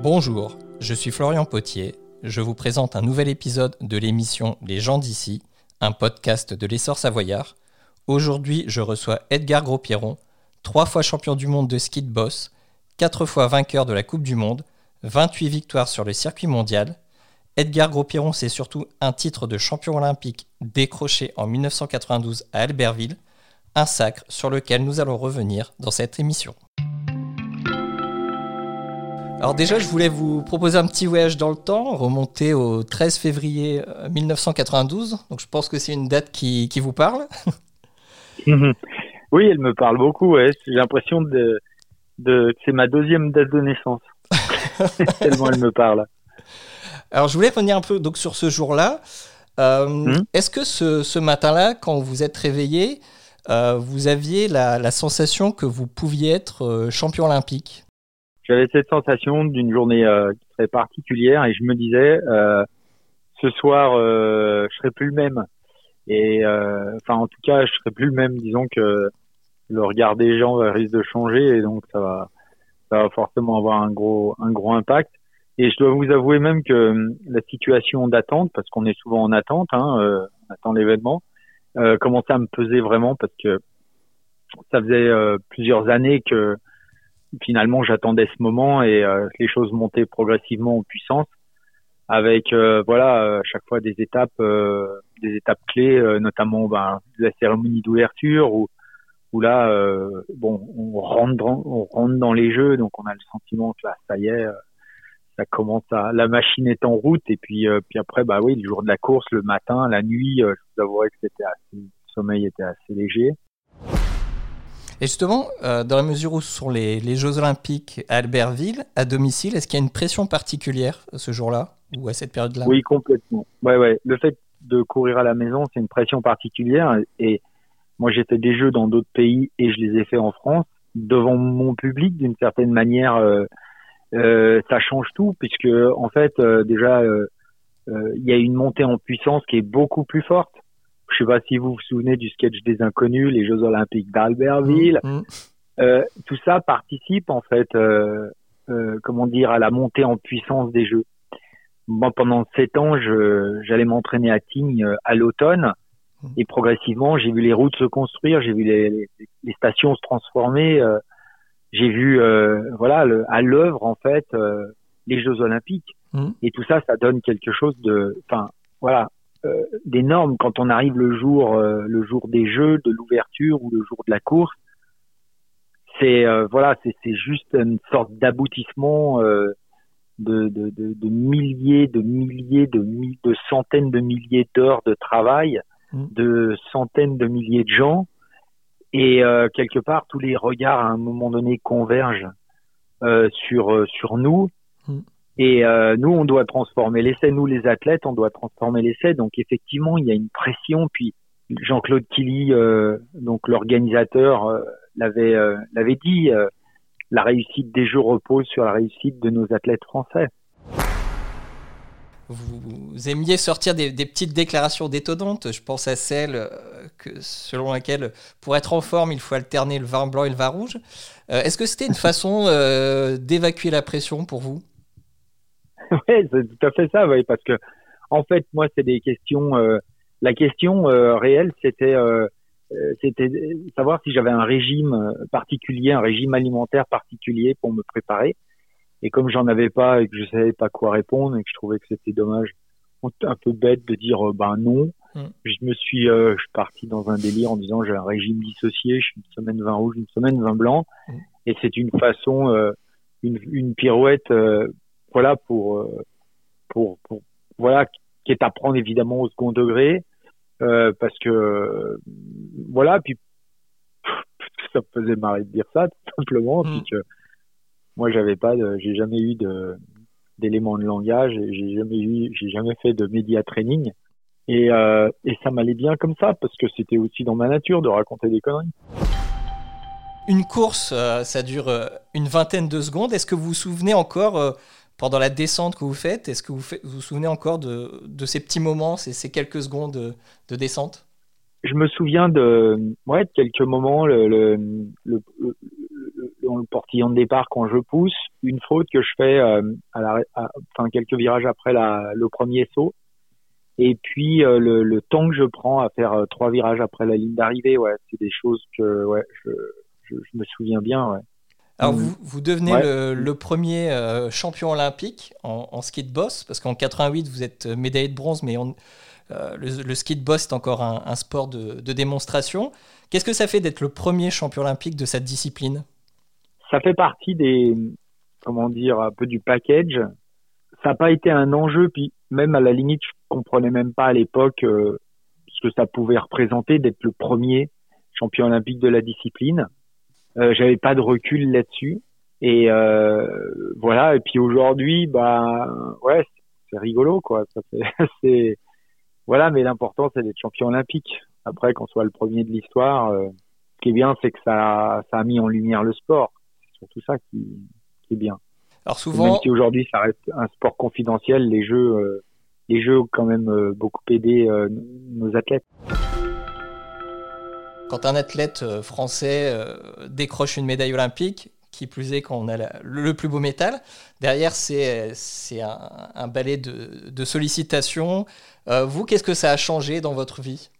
Bonjour, je suis Florian Potier. Je vous présente un nouvel épisode de l'émission Les gens d'ici, un podcast de l'essor savoyard. Aujourd'hui, je reçois Edgar Gros-Pierron, trois fois champion du monde de ski de boss, quatre fois vainqueur de la Coupe du Monde, 28 victoires sur le circuit mondial. Edgar Gros-Pierron, c'est surtout un titre de champion olympique décroché en 1992 à Albertville, un sacre sur lequel nous allons revenir dans cette émission. Alors déjà, je voulais vous proposer un petit voyage dans le temps, remonter au 13 février 1992. Euh, Donc je pense que c'est une date qui, qui vous parle. oui, elle me parle beaucoup. Ouais. J'ai l'impression de, de que c'est ma deuxième date de naissance. Tellement elle me parle. Alors je voulais revenir un peu donc sur ce jour-là. Euh, hmm? Est-ce que ce, ce matin-là, quand vous êtes réveillé, euh, vous aviez la, la, sensation que vous pouviez être euh, champion olympique? J'avais cette sensation d'une journée euh, très particulière et je me disais euh, ce soir euh, je serai plus le même. Et euh, enfin en tout cas je serai plus le même. Disons que le regard des gens risque de changer et donc ça va ça va forcément avoir un gros un gros impact. Et je dois vous avouer même que hum, la situation d'attente parce qu'on est souvent en attente hein, euh, on attend l'événement euh, commençait à me peser vraiment parce que ça faisait plusieurs années que finalement j'attendais ce moment et euh, les choses montaient progressivement en puissance avec euh, voilà euh, chaque fois des étapes des étapes clés notamment ben, la cérémonie d'ouverture où où là bon on rentre dans, on rentre dans les jeux donc on a le sentiment que là ça y est ça commence à la machine est en route et puis puis après bah oui le jour de la course le matin la nuit je vous avouerai que c'était assez le sommeil était assez léger et justement, euh, dans la mesure où ce sont les, les, Jeux Olympiques à Albertville, à domicile, est-ce qu'il y a une pression particulière ce jour-là ou à cette période-là? Oui, complètement. Ouais, ouais. Le fait de courir à la maison, c'est une pression particulière. Et moi, j'ai fait des Jeux dans d'autres pays et je les ai faits en France devant mon public d'une certaine manière. Euh, euh, ça change tout puisque en fait, euh, déjà, euh, euh, il y a une montée en puissance qui est beaucoup plus forte je sais pas si vous vous souvenez du sketch des inconnus, les Jeux Olympiques d'Albertville. Mmh, mmh. Euh, tout ça participe en fait, euh, euh, comment dire, à la montée en puissance des Jeux. Moi, pendant sept ans, j'allais m'entraîner à Tignes euh, à l'automne, mmh. et progressivement, j'ai vu les routes se construire, j'ai vu les, les, les, stations se transformer, euh, j'ai vu, euh, voilà, le, à l'œuvre en fait les Jeux Olympiques. Et tout ça, ça donne quelque chose de, enfin, voilà, euh, des normes quand on arrive le jour euh, le jour des jeux de l'ouverture ou le jour de la course c'est euh, voilà c'est juste une sorte d'aboutissement de, de, de, de, milliers de milliers de, de centaines de milliers d'heures de travail mmh. de centaines de milliers de gens et quelque part tous les regards à un moment donné convergent sur sur nous mmh. Et euh, nous, on doit transformer l'essai. Nous, les athlètes, on doit transformer l'essai. Donc, effectivement, il y a une pression. Puis, Jean-Claude Killy, euh, donc l'organisateur, euh, l'avait l'avait dit. La réussite des Jeux repose sur la réussite de nos athlètes français. Vous aimiez sortir des, petites déclarations détonnantes. Je pense à celle selon laquelle, pour être en forme, il faut alterner le vin blanc et le vin rouge. Est-ce que c'était une façon d'évacuer la pression pour vous? oui, c'est tout à fait ça, oui, parce que en fait, moi, c'est des questions. Euh, la question euh, réelle, c'était euh, euh, c'était savoir si j'avais un régime particulier, un régime alimentaire particulier pour me préparer. Et comme j'en avais pas et que je savais pas quoi répondre et que je trouvais que c'était dommage, un peu bête de dire ben non, mm. je me suis je suis parti dans un délire en disant j'ai un régime dissocié, je suis une semaine vin rouge, une semaine vin blanc, mm. et c'est une façon une, une pirouette voilà pour, euh, pour, pour voilà qui est à prendre évidemment au second degré euh, parce que voilà puis ça me faisait marrer de dire ça tout simplement mmh. puis que moi j'avais pas j'ai jamais eu de d'éléments de langage j'ai jamais eu j'ai jamais fait de média training et, euh, et ça m'allait bien comme ça parce que c'était aussi dans ma nature de raconter des conneries. Une course, ça dure une vingtaine de secondes. Est-ce que vous vous souvenez encore pendant la descente que vous faites, est-ce que vous, vous souvenez encore de, de, ces petits moments, ces, quelques secondes de, de, descente? Je me souviens de, ouais, de quelques moments. Le, le, portillon de départ quand je pousse, une faute que je fais à la, quelques virages après le premier saut, et puis le, le, temps que je prends à faire trois virages après la ligne d'arrivée, ouais, c'est des choses que ouais, je, je, me souviens bien. Alors, mmh. vous, vous devenez le, premier euh, champion olympique en, ski de boss, parce qu'en 88, vous êtes médaillé de bronze, mais on, euh, le, ski de boss est encore un, sport de, démonstration. Qu'est-ce que ça fait d'être le premier champion olympique de cette discipline? Ça fait partie des, comment dire, un peu du package. Ça n'a pas été un enjeu, puis même à la limite, je comprenais même pas à l'époque euh, ce que ça pouvait représenter d'être le premier champion olympique de la discipline. Euh, j'avais pas de recul là-dessus. Et euh, voilà. Et puis aujourd'hui, bah ouais, c'est rigolo quoi. C'est voilà, mais l'important c'est d'être champion olympique. Après, qu'on soit le premier de l'histoire, euh, ce qui est bien, c'est que ça, ça a mis en lumière le sport. C'est surtout ça qui, qui est bien. Alors souvent, même si aujourd'hui ça reste un sport confidentiel, les jeux, euh, les jeux ont quand même euh, beaucoup aidé nos athlètes. Quand un athlète euh, français euh, décroche une médaille olympique, qui plus est quand on a le plus beau métal. Derrière, c'est un, un balai de, sollicitations. Euh, vous, qu'est-ce que ça a changé dans votre vie?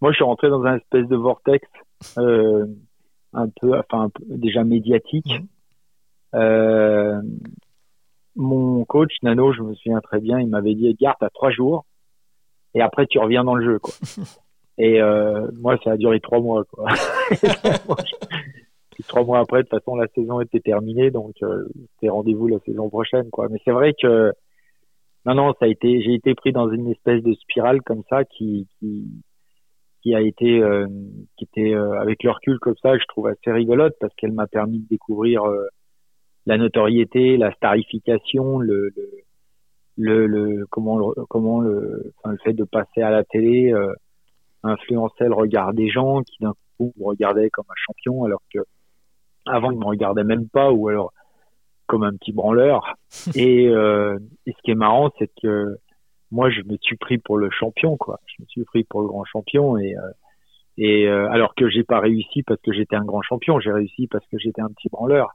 Moi, je suis rentré dans un espèce de vortex un peu, enfin, déjà médiatique. Mmh. mon coach, Nano, je me souviens très bien, il m'avait dit, Edgar, t'as trois jours et après tu reviens dans le jeu. Quoi. Et euh, moi, ça a duré trois mois. Quoi. trois mois après, de toute façon, la saison était terminée, donc euh, c'était rendez-vous la saison prochaine. Quoi. Mais c'est vrai que non, non, ça a été, j'ai été pris dans une espèce de spirale comme ça qui qui, qui a été, euh, qui était euh, avec le recul comme ça, je trouve assez rigolote parce qu'elle m'a permis de découvrir euh, la notoriété, la starification, le, le, le, le comment le, comment le, enfin, le fait de passer à la télé influençait le regard des gens qui d'un coup me regardaient comme un champion alors que avant ils me regardaient même pas ou alors comme un petit branleur. Et, euh, et ce qui est marrant c'est que moi je me suis pris pour le champion quoi. Je me suis pris pour le grand champion et euh, et euh, alors que j'ai pas réussi parce que j'étais un grand champion j'ai réussi parce que j'étais un petit branleur.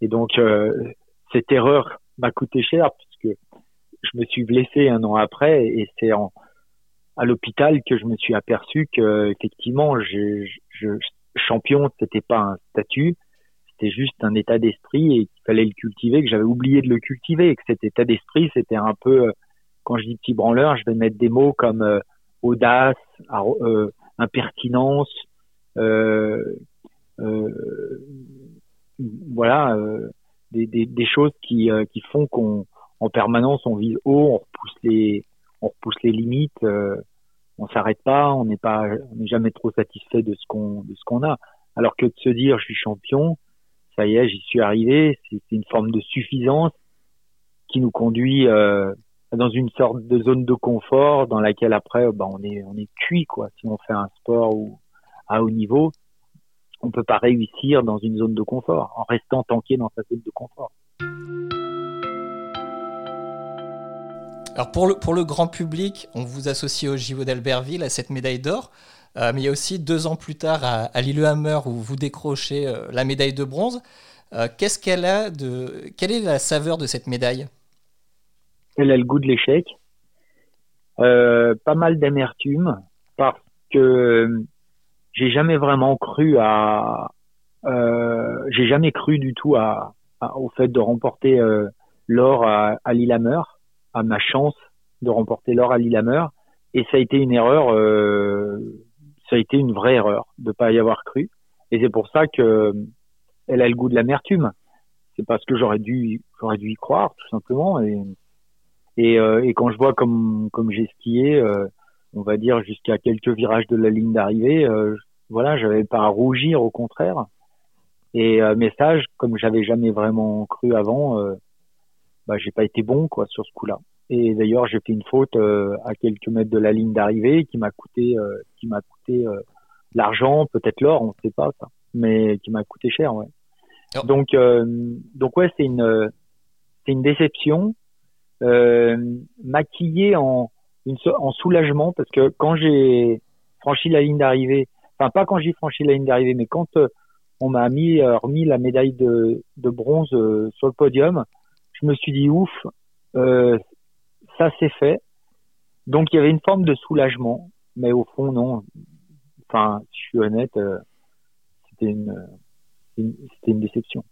Et donc euh, cette erreur m'a coûté cher puisque je me suis blessé un an après et c'est en à l'hôpital que je me suis aperçu que effectivement, je, je, champion, c'était pas un statut, c'était juste un état d'esprit et qu'il fallait le cultiver, que j'avais oublié de le cultiver, et que cet état d'esprit, c'était un peu, euh, quand je dis petit branleur, je vais mettre des mots comme euh, audace, euh, impertinence, euh, voilà, des, des, des, choses qui, qui font qu'on en permanence on vise haut, on repousse les on repousse les limites, euh, on s'arrête pas, on n'est pas, on n'est jamais trop satisfait de ce qu'on de ce qu'on a. Alors que de se dire je suis champion, ça y est, j'y suis arrivé, c'est une forme de suffisance qui nous conduit euh, dans une sorte de zone de confort dans laquelle après bah, on est on est cuit quoi. Si on fait un sport ou à haut niveau, on peut pas réussir dans une zone de confort en restant tanké dans sa zone de confort. Alors pour le, pour le grand public, on vous associe au JO d'Albertville à cette médaille d'or. Euh, mais il y a aussi deux ans plus tard à, Lillehammer où vous décrochez euh, la médaille de bronze. Euh, qu'est-ce qu'elle a de, quelle est la saveur de cette médaille? Elle a le goût de l'échec, pas mal d'amertume parce que j'ai jamais vraiment cru à, j'ai jamais cru du tout à, au fait de remporter l'or à, à Lillehammer à ma chance de remporter l'or à Lillehammer. Et ça a été une erreur, euh, ça a été une vraie erreur de pas y avoir cru. Et c'est pour ça que elle a le goût de l'amertume. C'est parce que j'aurais dû, j'aurais dû y croire tout simplement. Et et, euh, et quand je vois comme comme j'ai skié, euh, on va dire jusqu'à quelques virages de la ligne d'arrivée, euh, voilà, j'avais pas à rougir, au contraire. Et euh, message, comme j'avais jamais vraiment cru avant, bah, j'ai pas été bon quoi sur ce coup-là. Et d'ailleurs, j'ai fait une faute euh, à quelques mètres de la ligne d'arrivée qui m'a coûté, euh, qui m'a coûté euh, l'argent, peut-être l'or, on ne sait pas ça, mais qui m'a coûté cher, ouais. Oh. Donc, donc ouais, c'est une, c'est une déception maquillée en, une, en soulagement parce que quand j'ai franchi la ligne d'arrivée, enfin pas quand j'ai franchi la ligne d'arrivée, mais quand on m'a mis remis la médaille de, de bronze sur le podium. Je me suis dit ouf, ça c'est fait. Donc il y avait une forme de soulagement, mais au fond non. Enfin, je suis honnête, c'était une, c'était une déception.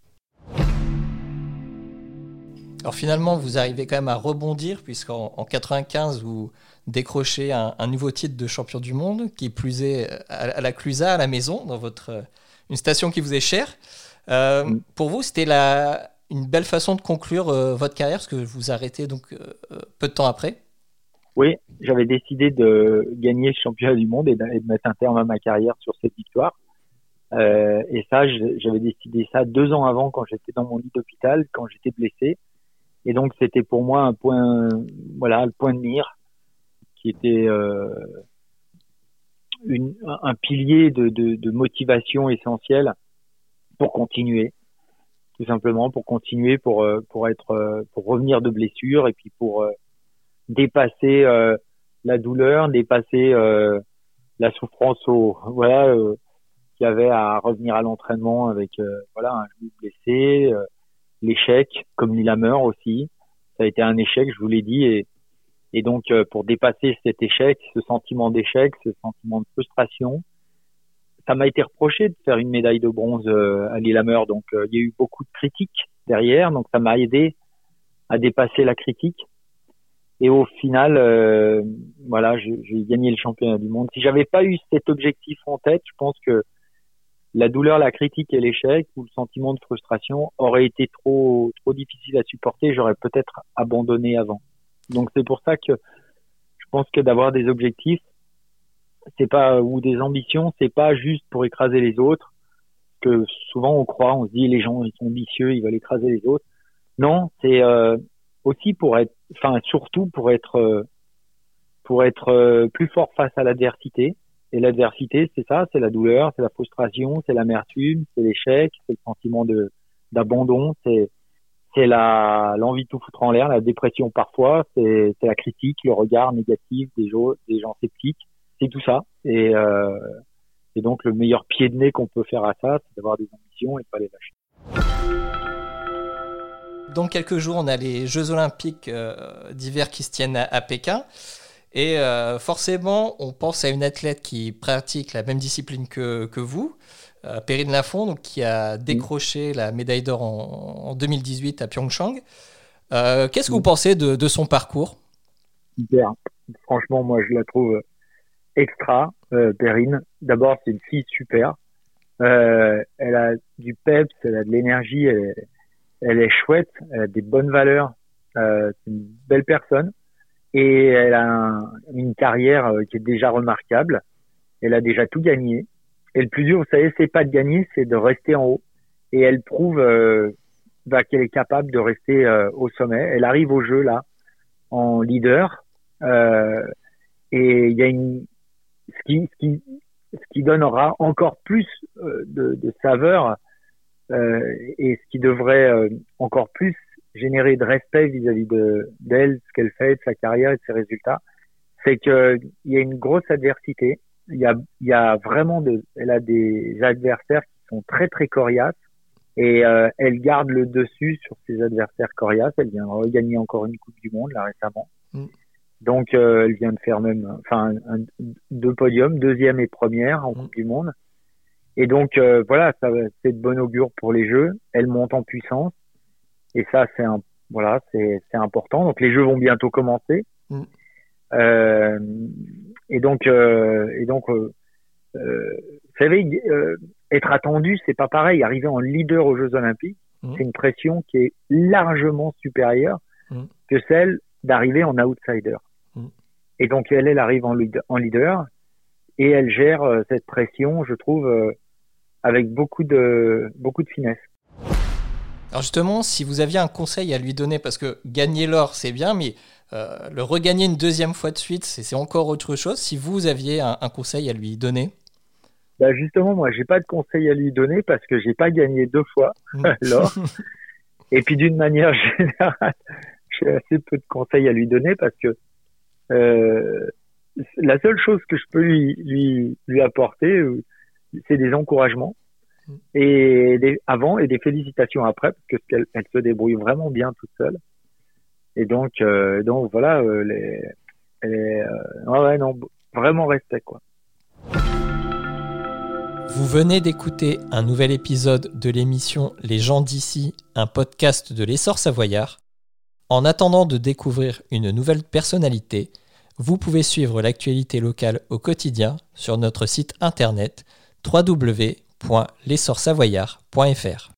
Alors finalement, vous arrivez quand même à rebondir, puisqu'en en 95, vous décrochez un, nouveau titre de champion du monde, qui plus est à, la Clusa, à la maison, dans votre, une station qui vous est chère. Euh, mm. Pour vous, c'était la, une belle façon de conclure euh, votre carrière, parce que vous arrêtez donc euh, peu de temps après Oui, j'avais décidé de gagner le championnat du monde et de, mettre un terme à ma carrière sur cette victoire. et ça, j'avais décidé ça deux ans avant, quand j'étais dans mon lit d'hôpital, quand j'étais blessé. Et donc c'était pour moi un point, voilà, le point de mire qui était euh, un pilier de, de, motivation essentielle pour continuer, tout simplement pour continuer, pour euh, pour être, euh, pour revenir de blessure et puis pour dépasser la douleur, dépasser la souffrance au voilà qu'il y avait à revenir à l'entraînement avec voilà un genou blessé l'échec, comme Lillehammer aussi. Ça a été un échec, je vous l'ai dit, et, et donc euh, pour dépasser cet échec, ce sentiment d'échec, ce sentiment de frustration, ça m'a été reproché de faire une médaille de bronze euh, à Lillehammer, donc euh, il y a eu beaucoup de critiques derrière, donc ça m'a aidé à dépasser la critique. Et au final, voilà, j'ai gagné le championnat du monde. Si j'avais pas eu cet objectif en tête, je pense que la douleur, la critique et l'échec ou le sentiment de frustration aurait été trop trop difficile à supporter. J'aurais peut-être abandonné avant. Donc c'est pour ça que je pense que d'avoir des objectifs, c'est pas ou des ambitions, c'est pas juste pour écraser les autres. Que souvent on croit, on se dit les gens ils sont ambitieux, ils veulent écraser les autres. Non, c'est euh, aussi pour être, enfin surtout pour être euh, pour être euh, plus fort face à l'adversité et l'adversité, c'est ça, c'est la douleur, c'est la frustration, c'est l'amertume, c'est l'échec, c'est le sentiment de d'abandon, c'est c'est la l'envie de tout foutre en l'air, la dépression parfois, c'est la critique, le regard négatif des gens des gens sceptiques, c'est tout ça. Et euh, et donc le meilleur pied de nez qu'on peut faire à ça, c'est d'avoir des ambitions et pas les lâcher. Dans quelques jours, on a les Jeux Olympiques euh, d'hiver qui se tiennent à Pékin. Et euh, forcément, on pense à une athlète qui pratique la même discipline que, que vous, euh, Perrine Lafont, donc, qui a décroché la médaille d'or en, 2018 à Pyeongchang. Euh, qu'est-ce que vous pensez de, de son parcours? Bien. Franchement, moi, je la trouve extra, Perrine. D'abord, c'est une fille super. elle a du peps, elle a de l'énergie, elle, elle, est chouette, elle a des bonnes valeurs. c'est une belle personne et elle a une carrière euh, qui est déjà remarquable. Elle a déjà tout gagné. Et le plus dur, vous savez, c'est pas de gagner, c'est de rester en haut. Et elle prouve euh, bah, qu'elle est capable de rester euh, au sommet. Elle arrive au jeu là en leader. Euh, et il y a une ce qui, ce qui, ce qui donnera encore plus de, de saveur et ce qui devrait encore plus générer de respect vis-à-vis de d'elle, ce qu'elle fait, de sa carrière et de ses résultats, c'est que il y a une grosse adversité. Il y a, y a vraiment de, elle a des adversaires qui sont très très coriaces et euh, elle garde le dessus sur ses adversaires coriaces. Elle vient regagner encore une Coupe du Monde là récemment. Mm. Donc euh, elle vient de faire même, enfin deux podiums, deuxième et première en mm. Coupe du Monde. Et donc euh, voilà, ça c'est de bon augure pour les Jeux. Elle monte en puissance. Et ça, c'est un, voilà, c'est important. Donc les jeux vont bientôt commencer. Mm. Euh, et donc, euh, et donc, euh, euh vous savez, euh, être attendu, c'est pas pareil. Arriver en leader aux Jeux Olympiques, mm. c'est une pression qui est largement supérieure mm. que celle d'arriver en outsider. Et donc elle, elle arrive en, en leader et elle gère cette pression, je trouve, avec beaucoup de beaucoup de finesse. Alors justement, si vous aviez un conseil à lui donner, parce que gagner l'or, c'est bien, mais euh, le regagner une deuxième fois de suite, c'est encore autre chose. Si vous aviez un, conseil à lui donner bah Justement, moi, j'ai pas de conseil à lui donner parce que j'ai pas gagné deux fois mm. l'or. Et puis d'une manière générale, j'ai assez peu de conseils à lui donner parce que euh, la seule chose que je peux lui, lui, lui apporter, euh, c'est des encouragements. et des, avant et des félicitations après parce qu'elle elle se débrouille vraiment bien toute seule. Et donc, euh, donc voilà, euh, les, les euh, ouais, non, vraiment respect quoi. Vous venez d'écouter un nouvel épisode de l'émission Les gens d'ici, un podcast de l'essor savoyard. En attendant de découvrir une nouvelle personnalité, vous pouvez suivre l'actualité locale au quotidien sur notre site internet www.l'essorsavoyard.fr.